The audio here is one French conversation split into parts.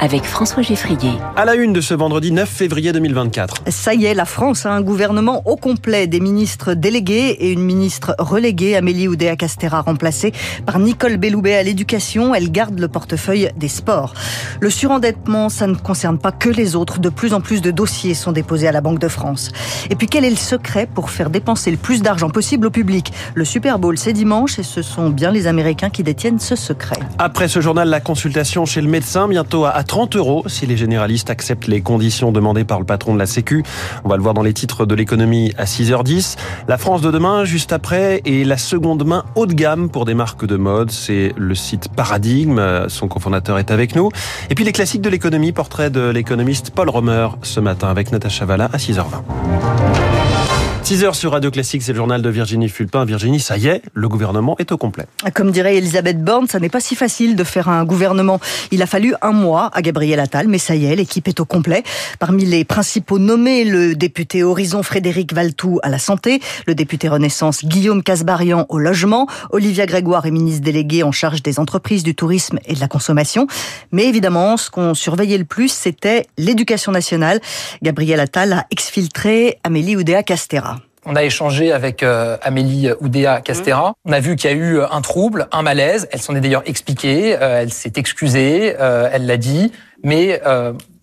avec François Geffrier. À la une de ce vendredi 9 février 2024. Ça y est, la France a un gouvernement au complet, des ministres délégués et une ministre reléguée, Amélie Oudéa-Castera, remplacée par Nicole Belloubet à l'éducation. Elle garde le portefeuille des sports. Le surendettement, ça ne concerne pas que les autres. De plus en plus de dossiers sont déposés à la Banque de France. Et puis, quel est le secret pour faire dépenser le plus d'argent possible au public? Le Super Bowl, c'est dimanche et ce sont bien les Américains qui détiennent ce secret. Après ce journal, la consultation chez le médecin, bientôt à 30 euros si les généralistes acceptent les conditions demandées par le patron de la Sécu. On va le voir dans les titres de l'économie à 6h10. La France de demain, juste après, et la seconde main haut de gamme pour des marques de mode. C'est le site Paradigme. Son cofondateur est avec nous. Et puis les classiques de l'économie, portrait de l'économiste Paul Romer ce matin avec Natacha Valla à 6h20. 6h sur Radio Classique, c'est le journal de Virginie Fulpin. Virginie, ça y est, le gouvernement est au complet. Comme dirait Elisabeth Borne, ça n'est pas si facile de faire un gouvernement. Il a fallu un mois à Gabriel Attal, mais ça y est, l'équipe est au complet. Parmi les principaux nommés, le député Horizon Frédéric Valtou à la santé, le député Renaissance Guillaume Casbarian au logement, Olivia Grégoire est ministre déléguée en charge des entreprises, du tourisme et de la consommation. Mais évidemment, ce qu'on surveillait le plus, c'était l'éducation nationale. Gabriel Attal a exfiltré Amélie Oudéa-Castera. On a échangé avec euh, Amélie Oudéa Castera. On a vu qu'il y a eu un trouble, un malaise. Elle s'en est d'ailleurs expliquée, euh, elle s'est excusée, euh, elle l'a dit. Mais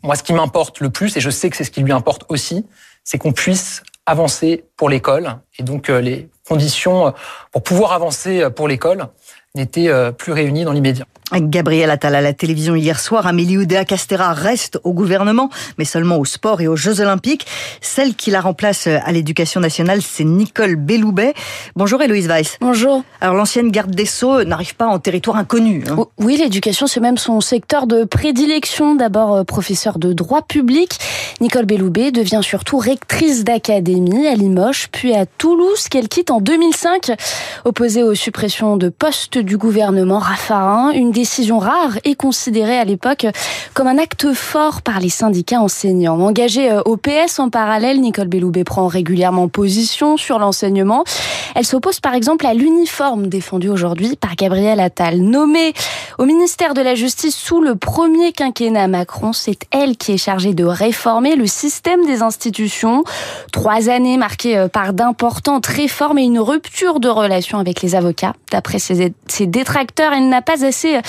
moi, ce qui m'importe le plus, et je sais que c'est ce qui lui importe aussi, c'est qu'on puisse avancer pour l'école. Et donc, les conditions pour pouvoir avancer pour l'école n'étaient plus réunies dans l'immédiat. Gabriel Attal à la télévision hier soir, Amélie Oudéa Castera reste au gouvernement, mais seulement au sport et aux Jeux Olympiques. Celle qui la remplace à l'éducation nationale, c'est Nicole Belloubet. Bonjour Héloïse Weiss. Bonjour. Alors l'ancienne garde des Sceaux n'arrive pas en territoire inconnu. Hein. Oui, l'éducation c'est même son secteur de prédilection. D'abord euh, professeur de droit public, Nicole Belloubet devient surtout rectrice d'académie à Limoges, puis à Toulouse qu'elle quitte en 2005, opposée aux suppressions de postes du gouvernement Raffarin. Une décision rare et considérée à l'époque comme un acte fort par les syndicats enseignants. Engagée euh, au PS en parallèle, Nicole Belloubet prend régulièrement position sur l'enseignement. Elle s'oppose par exemple à l'uniforme défendu aujourd'hui par Gabriel Attal. Nommée au ministère de la Justice sous le premier quinquennat Macron, c'est elle qui est chargée de réformer le système des institutions. Trois années marquées euh, par d'importantes réformes et une rupture de relations avec les avocats. D'après ses, détracteurs, elle n'a pas assez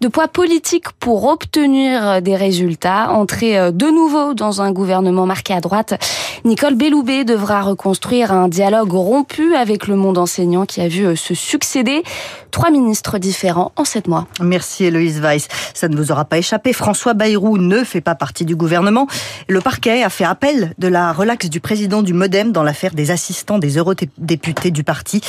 de poids politique pour obtenir des résultats. Entrer euh, de nouveau dans un gouvernement marqué à droite, Nicole Belloubet devra reconstruire un dialogue rompu avec le monde enseignant qui a vu euh, se succéder trois ministres différents en sept mois. Merci Héloïse Weiss. Ça ne vous aura pas échappé. François Bayrou ne fait pas partie du gouvernement. Le parquet a fait appel de la relaxe du président du Modem dans l'affaire des assistants des eurodéputés du parti.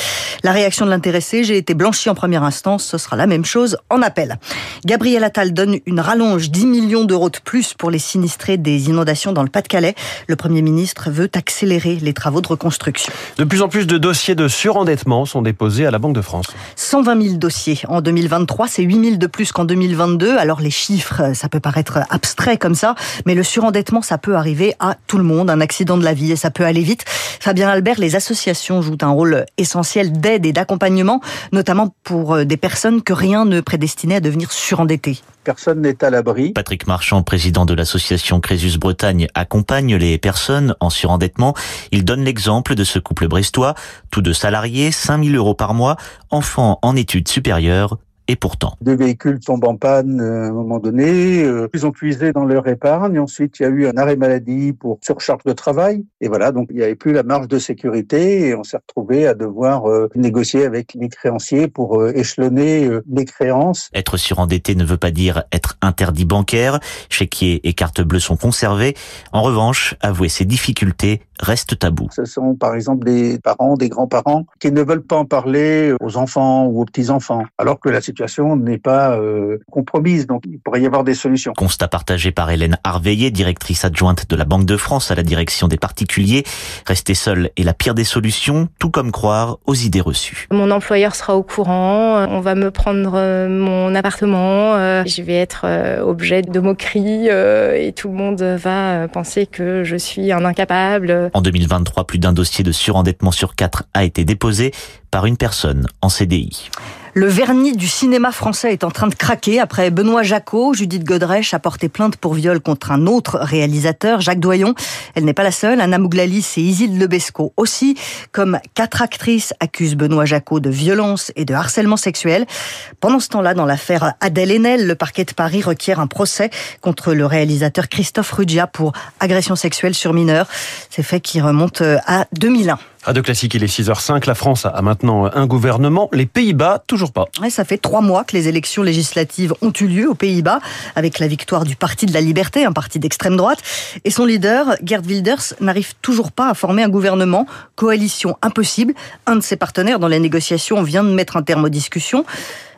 La réaction de l'intéressé, j'ai été blanchi en première instance, ce sera la même chose en appel. Gabriel Attal donne une rallonge 10 millions d'euros de plus pour les sinistrés des inondations dans le Pas-de-Calais. Le Premier ministre veut accélérer les travaux de reconstruction. De plus en plus de dossiers de surendettement sont déposés à la Banque de France. 120 000 dossiers en 2023, c'est 8 000 de plus qu'en 2022. Alors les chiffres, ça peut paraître abstrait comme ça, mais le surendettement, ça peut arriver à tout le monde, un accident de la vie et ça peut aller vite. Fabien Albert, les associations jouent un rôle essentiel d'aide et d'accompagnement, notamment pour euh, des personnes que rien ne prédestinait à devenir Personne n'est à l'abri. Patrick Marchand, président de l'association Crésus Bretagne, accompagne les personnes en surendettement. Il donne l'exemple de ce couple brestois, tous deux salariés, 5000 euros par mois, enfants en études supérieures, et pourtant. Deux véhicules tombent en panne euh, à un moment donné. Euh, ils ont puisé dans leur épargne. Ensuite, il y a eu un arrêt maladie pour surcharge de travail. Et voilà, donc il n'y avait plus la marge de sécurité et on s'est retrouvé à devoir euh, négocier avec les créanciers pour échelonner les créances. Être surendetté ne veut pas dire être interdit bancaire. Chéquier et carte bleue sont conservés. En revanche, avouer ses difficultés reste tabou. Ce sont par exemple des parents, des grands-parents qui ne veulent pas en parler aux enfants ou aux petits-enfants, alors que la situation n'est pas euh, compromise, donc il pourrait y avoir des solutions. Constat partagé par Hélène Harveillé, directrice adjointe de la Banque de France à la direction des particuliers. Rester seul est la pire des solutions, tout comme croire aux idées reçues. Mon employeur sera au courant, on va me prendre euh, mon appartement, euh, je vais être objet de moqueries et tout le monde va penser que je suis un incapable en 2023, plus d'un dossier de surendettement sur quatre a été déposé par une personne en CDI. Le vernis du cinéma français est en train de craquer après Benoît Jacot. Judith Godrèche a porté plainte pour viol contre un autre réalisateur, Jacques Doyon. Elle n'est pas la seule. Anna Mouglalis et Isilde Lebesco aussi. Comme quatre actrices accusent Benoît Jacot de violence et de harcèlement sexuel. Pendant ce temps-là, dans l'affaire Adèle Haenel, le parquet de Paris requiert un procès contre le réalisateur Christophe Ruggia pour agression sexuelle sur mineur. C'est fait qui remonte à 2001. Radio Classique, il est 6h05. La France a maintenant un gouvernement. Les Pays-Bas, toujours pas. Ça fait trois mois que les élections législatives ont eu lieu aux Pays-Bas, avec la victoire du Parti de la Liberté, un parti d'extrême droite. Et son leader, Gerd Wilders, n'arrive toujours pas à former un gouvernement. Coalition impossible. Un de ses partenaires dans les négociations vient de mettre un terme aux discussions.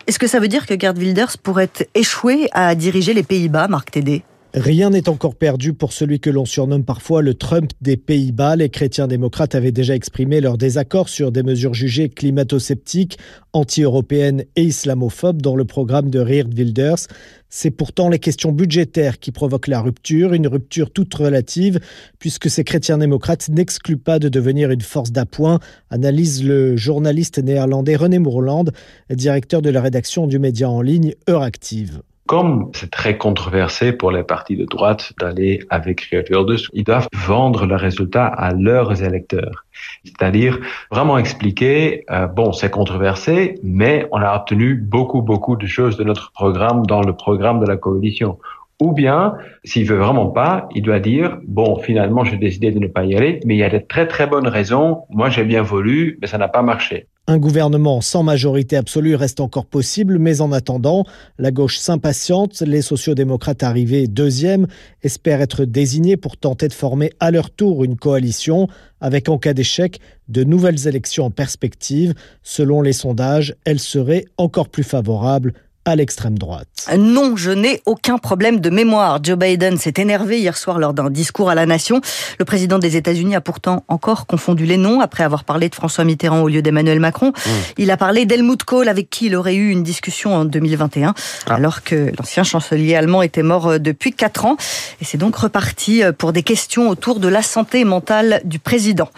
Est-ce que ça veut dire que Gerd Wilders pourrait échouer à diriger les Pays-Bas, Marc Tédé? Rien n'est encore perdu pour celui que l'on surnomme parfois le Trump des Pays-Bas. Les chrétiens démocrates avaient déjà exprimé leur désaccord sur des mesures jugées climato-sceptiques, anti-européennes et islamophobes dans le programme de Geert Wilders. C'est pourtant les questions budgétaires qui provoquent la rupture, une rupture toute relative, puisque ces chrétiens démocrates n'excluent pas de devenir une force d'appoint, analyse le journaliste néerlandais René Mourland, directeur de la rédaction du média en ligne Euractiv comme c'est très controversé pour les partis de droite d'aller avec Geert ils doivent vendre le résultat à leurs électeurs. C'est-à-dire vraiment expliquer, euh, bon, c'est controversé, mais on a obtenu beaucoup, beaucoup de choses de notre programme dans le programme de la coalition. Ou bien, s'il veut vraiment pas, il doit dire, bon, finalement, j'ai décidé de ne pas y aller, mais il y a de très, très bonnes raisons. Moi, j'ai bien voulu, mais ça n'a pas marché. Un gouvernement sans majorité absolue reste encore possible, mais en attendant, la gauche s'impatiente. Les sociodémocrates arrivés deuxième espèrent être désignés pour tenter de former à leur tour une coalition, avec en cas d'échec de nouvelles élections en perspective. Selon les sondages, elles seraient encore plus favorables à l'extrême droite. Non, je n'ai aucun problème de mémoire. Joe Biden s'est énervé hier soir lors d'un discours à la nation. Le président des États-Unis a pourtant encore confondu les noms après avoir parlé de François Mitterrand au lieu d'Emmanuel Macron. Mmh. Il a parlé d'Helmut Kohl avec qui il aurait eu une discussion en 2021 ah. alors que l'ancien chancelier allemand était mort euh, depuis 4 ans. Et c'est donc reparti euh, pour des questions autour de la santé mentale du président.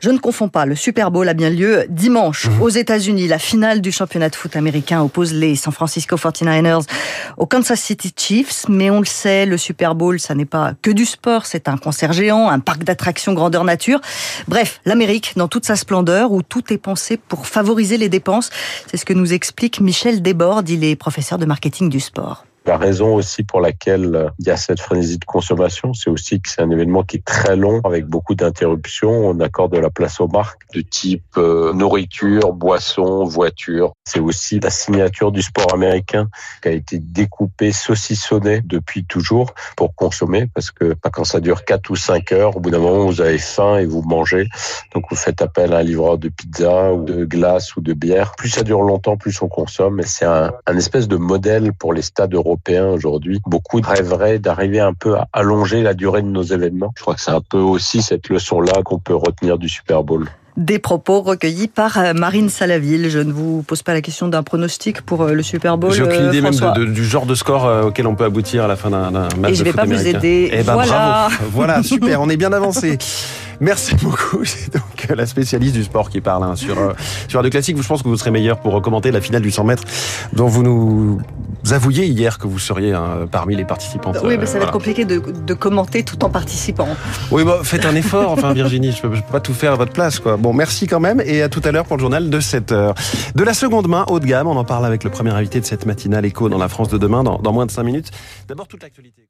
Je ne confonds pas, le Super Bowl a bien lieu dimanche mmh. aux États-Unis. La finale du championnat de foot américain oppose les San Francisco 49ers aux Kansas City Chiefs. Mais on le sait, le Super Bowl, ça n'est pas que du sport, c'est un concert géant, un parc d'attractions grandeur nature. Bref, l'Amérique dans toute sa splendeur où tout est pensé pour favoriser les dépenses. C'est ce que nous explique Michel Desbordes, il est professeur de marketing du sport. La raison aussi pour laquelle euh, il y a cette frénésie de consommation, c'est aussi que c'est un événement qui est très long, avec beaucoup d'interruptions. On accorde de la place aux marques de type euh, nourriture, boisson, voiture. C'est aussi la signature du sport américain qui a été découpée, saucissonnée depuis toujours pour consommer, parce que pas quand ça dure 4 ou 5 heures, au bout d'un moment vous avez faim et vous mangez, donc vous faites appel à un livreur de pizza ou de glace ou de bière. Plus ça dure longtemps, plus on consomme, et c'est un, un espèce de modèle pour les stades européens aujourd'hui. Beaucoup rêveraient d'arriver un peu à allonger la durée de nos événements. Je crois que c'est un peu aussi cette leçon-là qu'on peut retenir du Super Bowl des propos recueillis par euh, Marine Salaville. Je ne vous pose pas la question d'un pronostic pour euh, le Super Bowl. J'ai aucune idée même du genre de score euh, auquel on peut aboutir à la fin d'un match. Et je ne vais pas vous aider. Eh ben, voilà. Voilà, super, on est bien avancé. Merci beaucoup. C'est donc la spécialiste du sport qui parle hein, sur, sur Radio Classique. Je pense que vous serez meilleur pour commenter la finale du 100 mètres dont vous nous avouiez hier que vous seriez hein, parmi les participantes. Oui, mais ça va être compliqué de, de, commenter tout en participant. Oui, bah, faites un effort, enfin Virginie, je peux, peux pas tout faire à votre place. Quoi. Bon, merci quand même et à tout à l'heure pour le journal de 7 heures. De la seconde main, haut de gamme, on en parle avec le premier invité de cette matinale écho dans la France de demain dans, dans moins de 5 minutes. D'abord toute l'actualité.